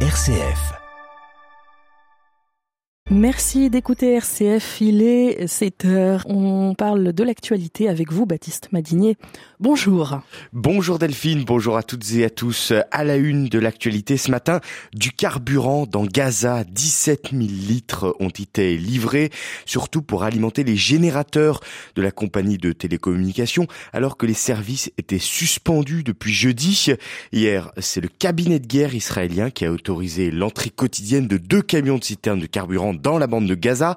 RCF. Merci d'écouter RCF. Il est 7 heures. On parle de l'actualité avec vous, Baptiste Madinier. Bonjour. Bonjour Delphine, bonjour à toutes et à tous. À la une de l'actualité ce matin, du carburant dans Gaza. 17 000 litres ont été livrés, surtout pour alimenter les générateurs de la compagnie de télécommunications, alors que les services étaient suspendus depuis jeudi. Hier, c'est le cabinet de guerre israélien qui a autorisé l'entrée quotidienne de deux camions de citernes de carburant dans la bande de Gaza.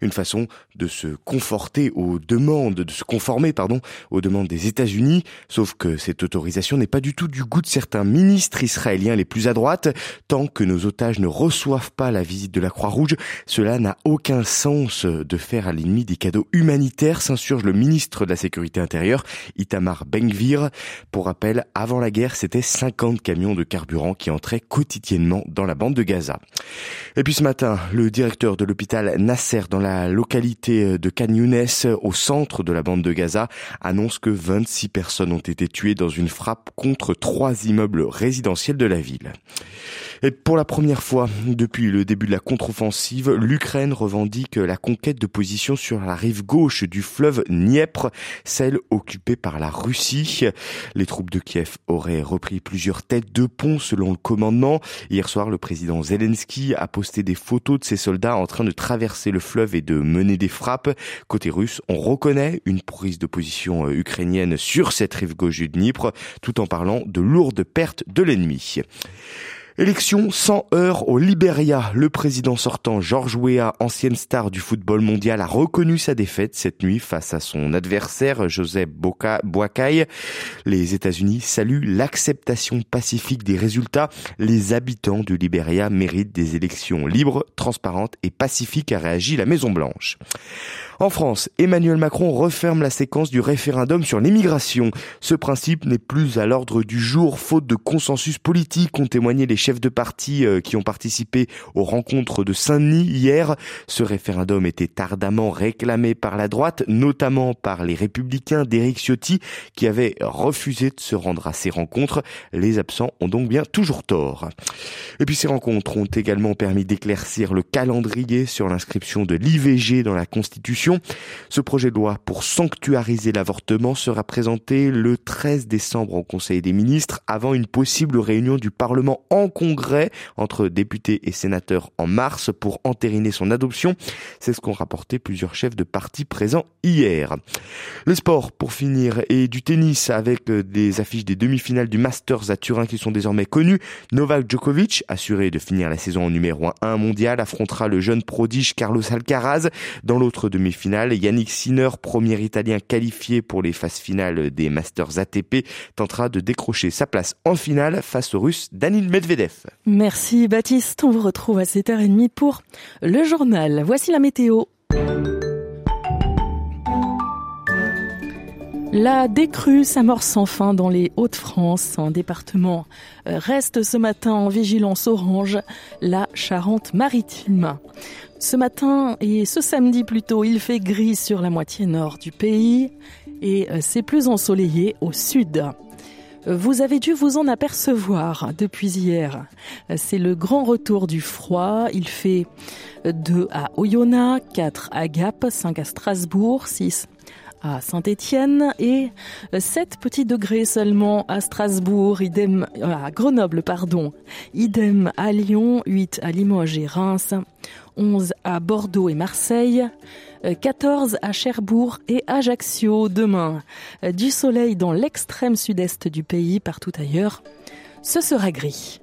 Une façon de se conforter aux demandes, de se conformer, pardon, aux demandes des États-Unis. Sauf que cette autorisation n'est pas du tout du goût de certains ministres israéliens les plus à droite. Tant que nos otages ne reçoivent pas la visite de la Croix-Rouge, cela n'a aucun sens de faire à l'ennemi des cadeaux humanitaires, s'insurge le ministre de la Sécurité intérieure, Itamar Ben-Gvir. Pour rappel, avant la guerre, c'était 50 camions de carburant qui entraient quotidiennement dans la bande de Gaza. Et puis ce matin, le directeur de l'hôpital Nasser dans la localité de Khan au centre de la bande de Gaza, annonce que 26 personnes ont été tuées dans une frappe contre trois immeubles résidentiels de la ville. Et pour la première fois depuis le début de la contre-offensive, l'Ukraine revendique la conquête de positions sur la rive gauche du fleuve Dniepr, celle occupée par la Russie. Les troupes de Kiev auraient repris plusieurs têtes de pont selon le commandement. Hier soir, le président Zelensky a posté des photos de ses soldats en train de traverser le fleuve et de mener des frappes. Côté russe, on reconnaît une prise de position euh, ukrainienne sur cette rive gauche du Dniepr, tout en parlant de lourdes pertes de l'ennemi. Élection sans heure au Liberia. Le président sortant George Weah, ancienne star du football mondial, a reconnu sa défaite cette nuit face à son adversaire Joseph Boakai. Les États-Unis saluent l'acceptation pacifique des résultats. Les habitants du Liberia méritent des élections libres, transparentes et pacifiques, a réagi la Maison Blanche. En France, Emmanuel Macron referme la séquence du référendum sur l'immigration. Ce principe n'est plus à l'ordre du jour, faute de consensus politique, ont témoigné les chefs de parti euh, qui ont participé aux rencontres de Saint-Denis hier. Ce référendum était ardemment réclamé par la droite, notamment par les républicains d'Éric Ciotti, qui avaient refusé de se rendre à ces rencontres. Les absents ont donc bien toujours tort. Et puis ces rencontres ont également permis d'éclaircir le calendrier sur l'inscription de l'IVG dans la Constitution ce projet de loi pour sanctuariser l'avortement sera présenté le 13 décembre au Conseil des ministres avant une possible réunion du Parlement en congrès entre députés et sénateurs en mars pour entériner son adoption. C'est ce qu'ont rapporté plusieurs chefs de parti présents hier. Le sport pour finir et du tennis avec des affiches des demi-finales du Masters à Turin qui sont désormais connues. Novak Djokovic, assuré de finir la saison en numéro 1 mondial, affrontera le jeune prodige Carlos Alcaraz dans l'autre demi-finale finale. Yannick Sinner, premier italien qualifié pour les phases finales des Masters ATP, tentera de décrocher sa place en finale face au russe Danil Medvedev. Merci Baptiste, on vous retrouve à 7h30 pour le journal. Voici la météo. La décrue s'amorce sans fin dans les Hauts-de-France. Un département euh, reste ce matin en vigilance orange, la Charente-Maritime. Ce matin et ce samedi plutôt, il fait gris sur la moitié nord du pays et euh, c'est plus ensoleillé au sud. Vous avez dû vous en apercevoir depuis hier. C'est le grand retour du froid. Il fait 2 à Oyonnax, 4 à Gap, 5 à Strasbourg, 6 à Saint-Étienne et 7 petits degrés seulement à Strasbourg, idem à Grenoble pardon, idem à Lyon, 8 à Limoges et Reims, 11 à Bordeaux et Marseille, 14 à Cherbourg et Ajaccio demain. Du soleil dans l'extrême sud-est du pays, partout ailleurs, ce sera gris.